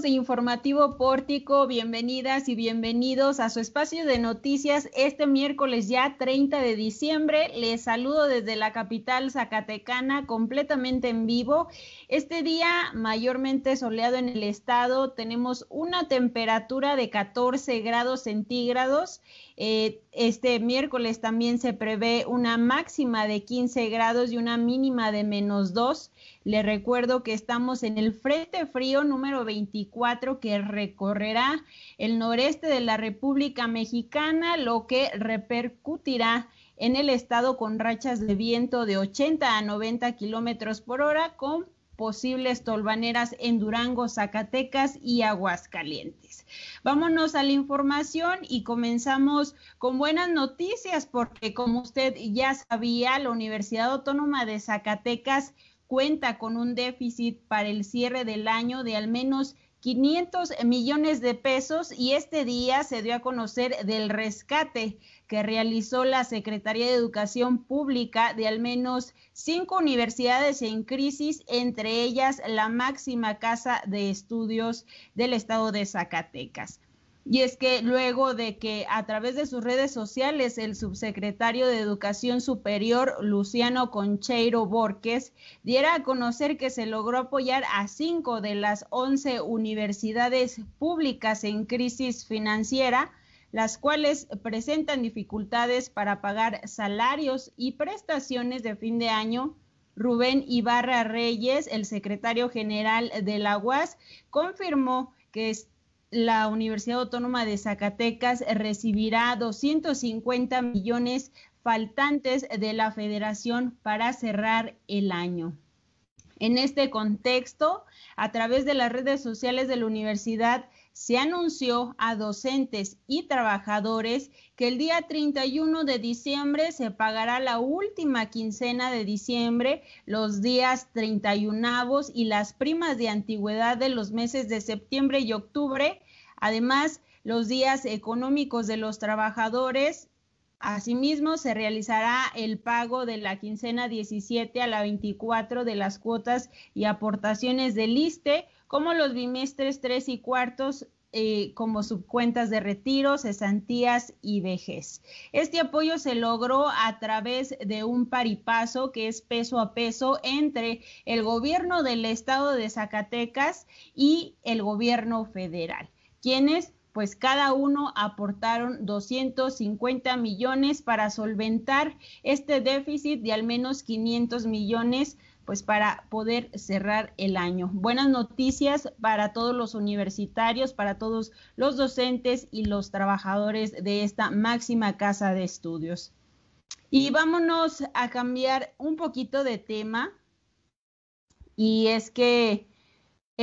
de Informativo Pórtico, bienvenidas y bienvenidos a su espacio de noticias este miércoles ya 30 de diciembre. Les saludo desde la capital zacatecana completamente en vivo. Este día mayormente soleado en el estado, tenemos una temperatura de 14 grados centígrados. Eh, este miércoles también se prevé una máxima de 15 grados y una mínima de menos 2. Le recuerdo que estamos en el Frente Frío número 24 que recorrerá el noreste de la República Mexicana, lo que repercutirá en el estado con rachas de viento de 80 a 90 kilómetros por hora, con posibles tolvaneras en Durango, Zacatecas y Aguascalientes. Vámonos a la información y comenzamos con buenas noticias porque como usted ya sabía, la Universidad Autónoma de Zacatecas cuenta con un déficit para el cierre del año de al menos 500 millones de pesos y este día se dio a conocer del rescate que realizó la Secretaría de Educación Pública de al menos cinco universidades en crisis, entre ellas la máxima casa de estudios del estado de Zacatecas. Y es que luego de que a través de sus redes sociales el subsecretario de Educación Superior, Luciano Concheiro Borges, diera a conocer que se logró apoyar a cinco de las once universidades públicas en crisis financiera, las cuales presentan dificultades para pagar salarios y prestaciones de fin de año, Rubén Ibarra Reyes, el secretario general de la UAS, confirmó que la Universidad Autónoma de Zacatecas recibirá 250 millones faltantes de la federación para cerrar el año. En este contexto, a través de las redes sociales de la universidad, se anunció a docentes y trabajadores que el día 31 de diciembre se pagará la última quincena de diciembre, los días 31 y las primas de antigüedad de los meses de septiembre y octubre. Además, los días económicos de los trabajadores Asimismo, se realizará el pago de la quincena 17 a la 24 de las cuotas y aportaciones del ISTE, como los bimestres 3 y cuartos eh, como subcuentas de retiro, cesantías y vejez. Este apoyo se logró a través de un paripaso que es peso a peso entre el gobierno del estado de Zacatecas y el gobierno federal, quienes pues cada uno aportaron 250 millones para solventar este déficit de al menos 500 millones pues para poder cerrar el año. Buenas noticias para todos los universitarios, para todos los docentes y los trabajadores de esta máxima casa de estudios. Y vámonos a cambiar un poquito de tema. Y es que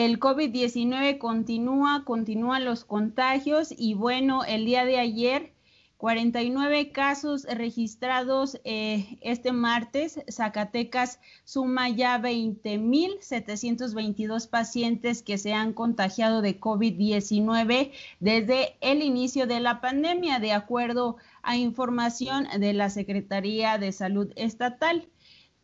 el COVID-19 continúa, continúan los contagios y bueno, el día de ayer 49 casos registrados eh, este martes. Zacatecas suma ya 20.722 pacientes que se han contagiado de COVID-19 desde el inicio de la pandemia, de acuerdo a información de la Secretaría de Salud Estatal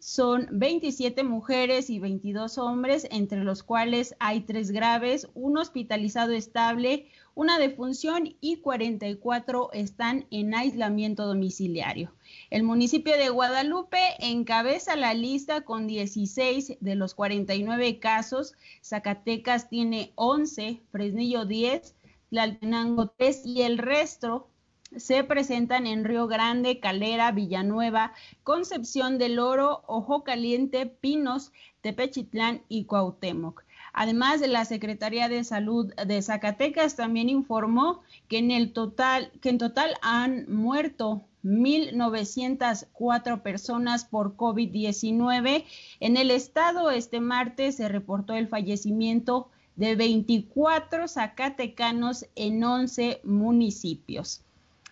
son 27 mujeres y 22 hombres, entre los cuales hay tres graves, un hospitalizado estable, una defunción y 44 están en aislamiento domiciliario. El municipio de Guadalupe encabeza la lista con 16 de los 49 casos, Zacatecas tiene 11, Fresnillo 10, Tlaltenango 3 y el resto se presentan en Río Grande, Calera, Villanueva, Concepción del Oro, Ojo Caliente, Pinos, Tepechitlán y Cuauhtémoc. Además, la Secretaría de Salud de Zacatecas también informó que en el total, que en total han muerto 1.904 personas por COVID-19. En el estado, este martes se reportó el fallecimiento de 24 zacatecanos en 11 municipios.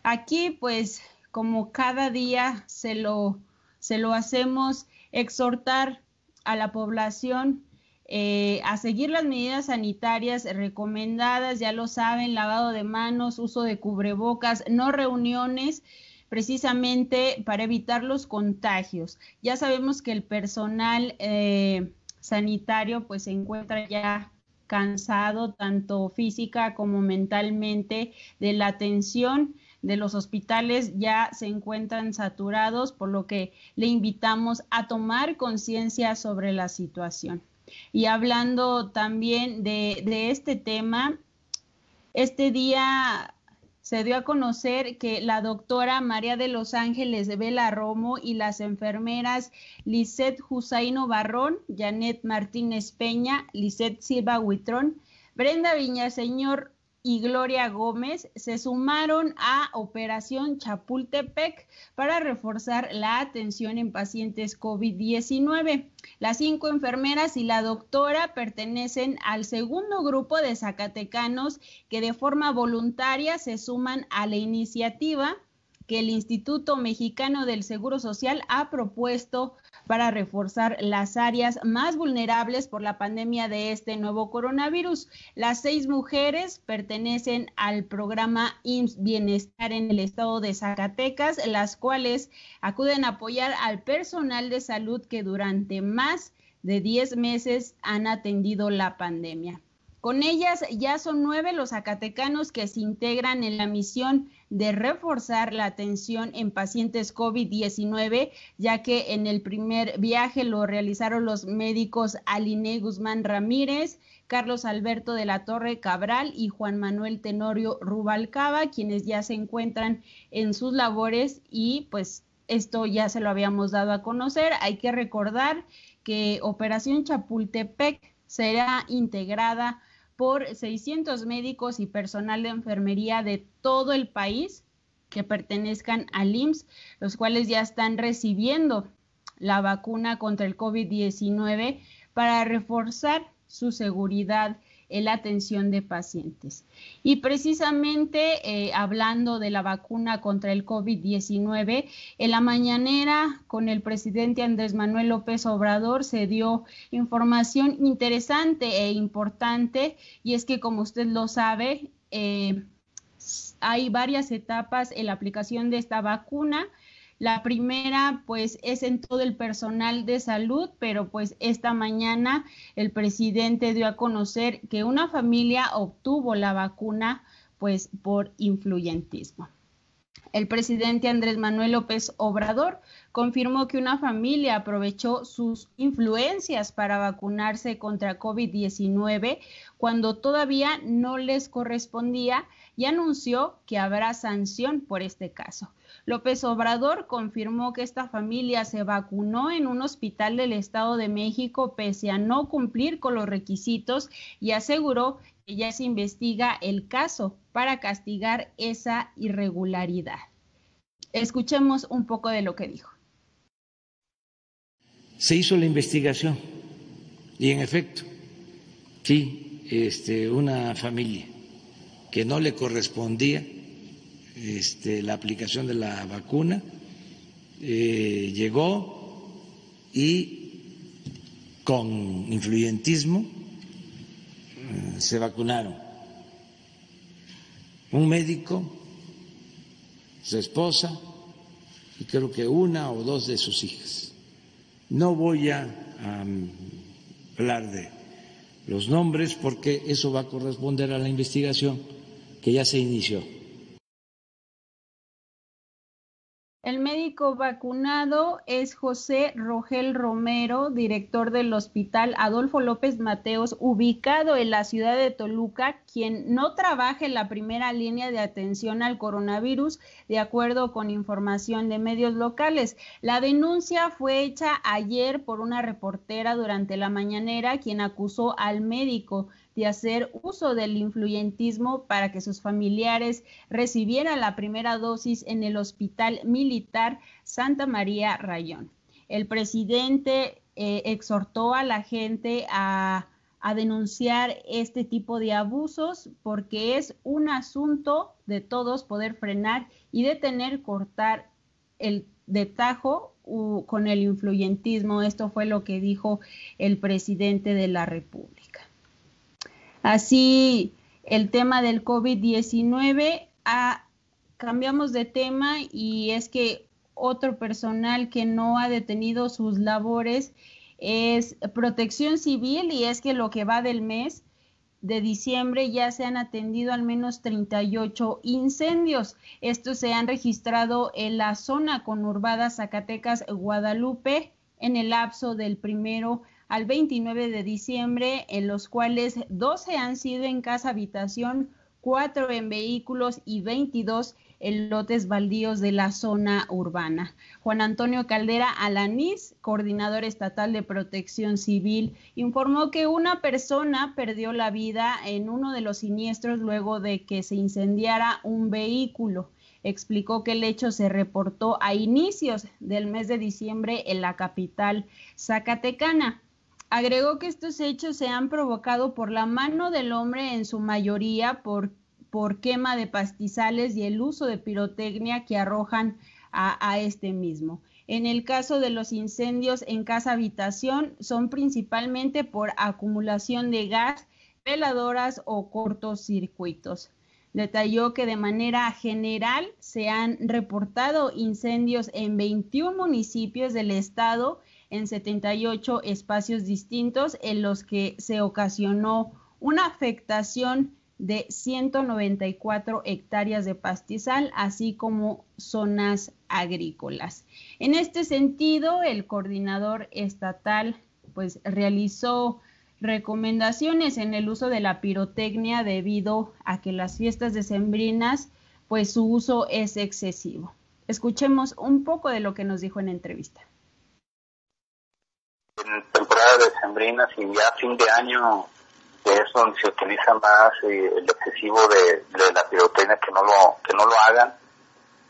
Aquí, pues, como cada día se lo, hacemos, exhortar a la población eh, a seguir las medidas sanitarias recomendadas, ya lo saben, lavado de manos, uso de cubrebocas, no reuniones, precisamente para evitar los contagios. Ya sabemos que el personal eh, sanitario pues se encuentra ya cansado tanto física como mentalmente de la atención de los hospitales ya se encuentran saturados, por lo que le invitamos a tomar conciencia sobre la situación. Y hablando también de, de este tema, este día se dio a conocer que la doctora María de los Ángeles Vela Romo y las enfermeras Lisette Husaino Barrón, Janet Martínez Peña, Lisette Silva Huitrón, Brenda Viñaseñor y Gloria Gómez se sumaron a Operación Chapultepec para reforzar la atención en pacientes COVID-19. Las cinco enfermeras y la doctora pertenecen al segundo grupo de zacatecanos que de forma voluntaria se suman a la iniciativa que el Instituto Mexicano del Seguro Social ha propuesto para reforzar las áreas más vulnerables por la pandemia de este nuevo coronavirus. Las seis mujeres pertenecen al programa IMSS Bienestar en el estado de Zacatecas, las cuales acuden a apoyar al personal de salud que durante más de 10 meses han atendido la pandemia. Con ellas ya son nueve los zacatecanos que se integran en la misión de reforzar la atención en pacientes COVID-19, ya que en el primer viaje lo realizaron los médicos Aline Guzmán Ramírez, Carlos Alberto de la Torre Cabral y Juan Manuel Tenorio Rubalcaba, quienes ya se encuentran en sus labores y pues esto ya se lo habíamos dado a conocer. Hay que recordar que Operación Chapultepec será integrada por 600 médicos y personal de enfermería de todo el país que pertenezcan al IMSS, los cuales ya están recibiendo la vacuna contra el COVID-19 para reforzar su seguridad la atención de pacientes. Y precisamente eh, hablando de la vacuna contra el COVID-19, en la mañanera con el presidente Andrés Manuel López Obrador se dio información interesante e importante y es que como usted lo sabe, eh, hay varias etapas en la aplicación de esta vacuna. La primera, pues, es en todo el personal de salud, pero pues esta mañana el presidente dio a conocer que una familia obtuvo la vacuna, pues, por influyentismo. El presidente Andrés Manuel López Obrador confirmó que una familia aprovechó sus influencias para vacunarse contra COVID-19 cuando todavía no les correspondía y anunció que habrá sanción por este caso. López Obrador confirmó que esta familia se vacunó en un hospital del Estado de México pese a no cumplir con los requisitos y aseguró que ya se investiga el caso para castigar esa irregularidad. Escuchemos un poco de lo que dijo. Se hizo la investigación y en efecto, sí, este, una familia que no le correspondía este, la aplicación de la vacuna, eh, llegó y con influyentismo se vacunaron. Un médico, su esposa y creo que una o dos de sus hijas. No voy a hablar de los nombres porque eso va a corresponder a la investigación que ya se inició. Médico vacunado es José Rogel Romero, director del Hospital Adolfo López Mateos, ubicado en la ciudad de Toluca, quien no trabaja en la primera línea de atención al coronavirus, de acuerdo con información de medios locales. La denuncia fue hecha ayer por una reportera durante la mañanera, quien acusó al médico de hacer uso del influyentismo para que sus familiares recibieran la primera dosis en el Hospital Militar Santa María Rayón. El presidente eh, exhortó a la gente a, a denunciar este tipo de abusos porque es un asunto de todos poder frenar y detener, cortar el de tajo con el influyentismo. Esto fue lo que dijo el presidente de la República. Así, el tema del COVID-19, ah, cambiamos de tema y es que otro personal que no ha detenido sus labores es protección civil y es que lo que va del mes de diciembre ya se han atendido al menos 38 incendios. Estos se han registrado en la zona conurbada Zacatecas, Guadalupe, en el lapso del primero al 29 de diciembre, en los cuales 12 han sido en casa habitación, 4 en vehículos y 22 en lotes baldíos de la zona urbana. Juan Antonio Caldera Alanís, coordinador estatal de protección civil, informó que una persona perdió la vida en uno de los siniestros luego de que se incendiara un vehículo. Explicó que el hecho se reportó a inicios del mes de diciembre en la capital zacatecana. Agregó que estos hechos se han provocado por la mano del hombre en su mayoría por por quema de pastizales y el uso de pirotecnia que arrojan a, este mismo. En el caso de los incendios en casa habitación son principalmente por acumulación de gas, veladoras o cortocircuitos. Detalló que de manera general se han reportado incendios en 21 municipios del estado en 78 espacios distintos en los que se ocasionó una afectación de 194 hectáreas de pastizal, así como zonas agrícolas. En este sentido, el coordinador estatal pues realizó recomendaciones en el uso de la pirotecnia debido a que las fiestas decembrinas pues su uso es excesivo. Escuchemos un poco de lo que nos dijo en entrevista. En temporada decembrinas y ya fin de año es donde se utiliza más eh, el excesivo de, la pirotecnia, que no lo, que no lo hagan,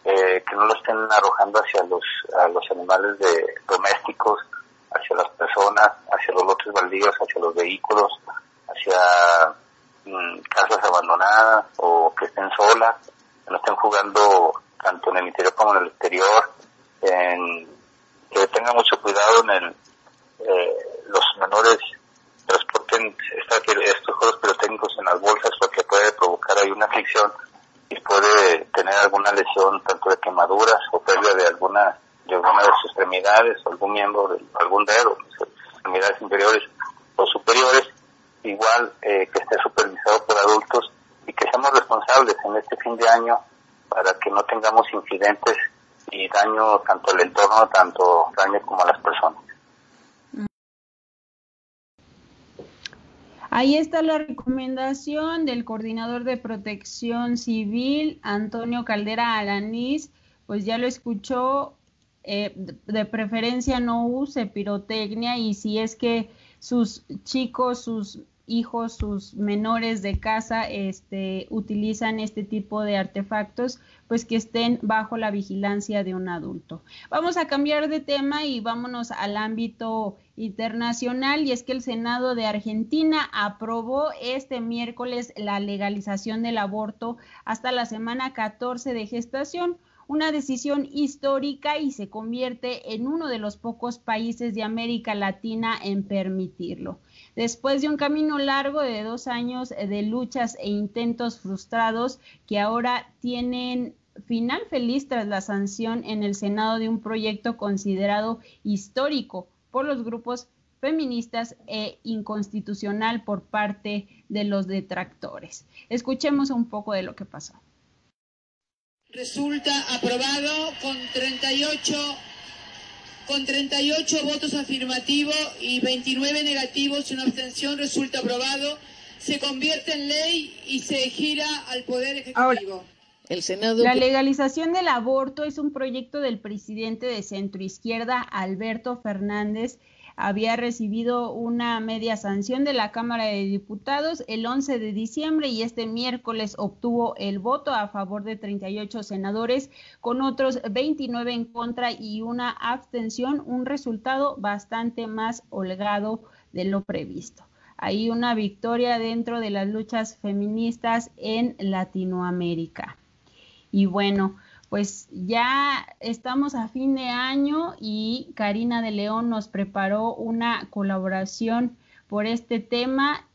eh, que no lo estén arrojando hacia los, a los animales de, domésticos, hacia las personas, hacia los lotes baldíos, hacia los vehículos, hacia mm, casas abandonadas o que estén solas, que no estén jugando tanto en el interior como en el exterior, que tengan mucho cuidado en el, eh, los menores transporten estos juegos pirotécnicos en las bolsas porque puede provocar ahí una fricción y puede tener alguna lesión tanto de quemaduras o pérdida de alguna de alguna de sus extremidades algún miembro de algún dedo, extremidades inferiores o superiores, igual eh, que esté supervisado por adultos y que seamos responsables en este fin de año para que no tengamos incidentes y daño tanto al entorno, tanto daño como a las personas. Ahí está la recomendación del coordinador de protección civil, Antonio Caldera Alanís, pues ya lo escuchó, eh, de preferencia no use pirotecnia y si es que sus chicos, sus hijos, sus menores de casa este, utilizan este tipo de artefactos, pues que estén bajo la vigilancia de un adulto. Vamos a cambiar de tema y vámonos al ámbito internacional y es que el Senado de Argentina aprobó este miércoles la legalización del aborto hasta la semana 14 de gestación una decisión histórica y se convierte en uno de los pocos países de América Latina en permitirlo. Después de un camino largo de dos años de luchas e intentos frustrados que ahora tienen final feliz tras la sanción en el Senado de un proyecto considerado histórico por los grupos feministas e inconstitucional por parte de los detractores. Escuchemos un poco de lo que pasó. Resulta aprobado con 38 con 38 votos afirmativos y 29 negativos y una abstención resulta aprobado, se convierte en ley y se gira al Poder Ejecutivo. el Senado... La legalización del aborto es un proyecto del presidente de centroizquierda, Alberto Fernández, había recibido una media sanción de la Cámara de Diputados el 11 de diciembre y este miércoles obtuvo el voto a favor de 38 senadores con otros 29 en contra y una abstención, un resultado bastante más holgado de lo previsto. Hay una victoria dentro de las luchas feministas en Latinoamérica. Y bueno, pues ya estamos a fin de año y Karina de León nos preparó una colaboración por este tema.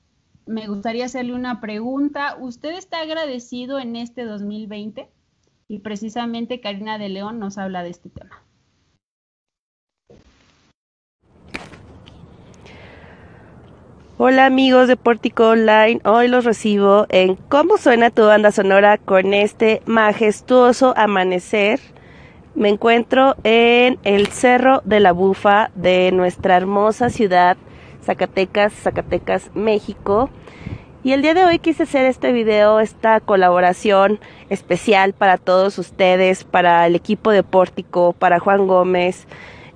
Me gustaría hacerle una pregunta. ¿Usted está agradecido en este 2020? Y precisamente Karina de León nos habla de este tema. Hola amigos de Pórtico Online, hoy los recibo en cómo suena tu banda sonora con este majestuoso amanecer. Me encuentro en el Cerro de la Bufa de nuestra hermosa ciudad, Zacatecas, Zacatecas, México. Y el día de hoy quise hacer este video, esta colaboración especial para todos ustedes, para el equipo de Pórtico, para Juan Gómez,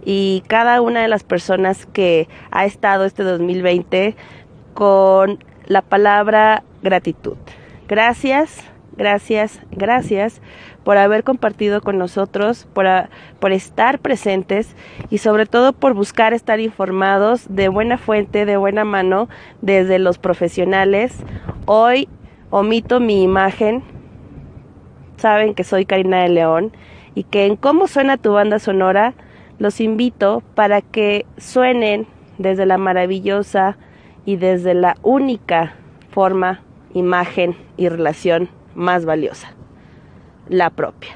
y cada una de las personas que ha estado este 2020 con la palabra gratitud. Gracias, gracias, gracias por haber compartido con nosotros, por, por estar presentes y sobre todo por buscar estar informados de buena fuente, de buena mano, desde los profesionales. Hoy omito mi imagen. Saben que soy Karina de León y que en cómo suena tu banda sonora los invito para que suenen desde la maravillosa y desde la única forma, imagen y relación más valiosa, la propia.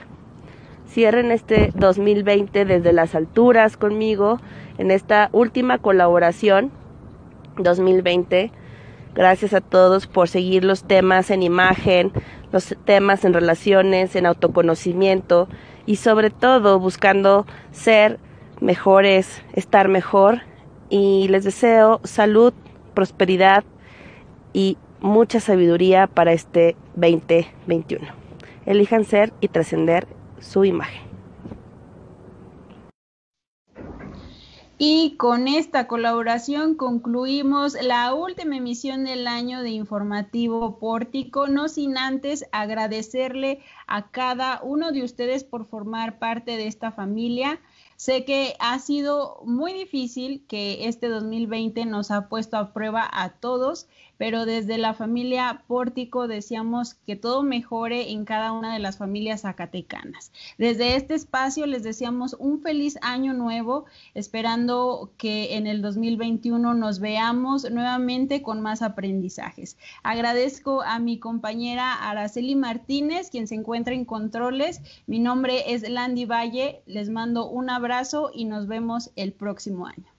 Cierren este 2020 desde las alturas conmigo en esta última colaboración 2020. Gracias a todos por seguir los temas en imagen, los temas en relaciones, en autoconocimiento y sobre todo buscando ser mejores, estar mejor y les deseo salud, prosperidad y mucha sabiduría para este 2021. Elijan ser y trascender su imagen. Y con esta colaboración concluimos la última emisión del año de Informativo Pórtico, no sin antes agradecerle a cada uno de ustedes por formar parte de esta familia. Sé que ha sido muy difícil que este 2020 nos ha puesto a prueba a todos pero desde la familia Pórtico deseamos que todo mejore en cada una de las familias zacatecanas. Desde este espacio les deseamos un feliz año nuevo, esperando que en el 2021 nos veamos nuevamente con más aprendizajes. Agradezco a mi compañera Araceli Martínez, quien se encuentra en controles. Mi nombre es Landy Valle, les mando un abrazo y nos vemos el próximo año.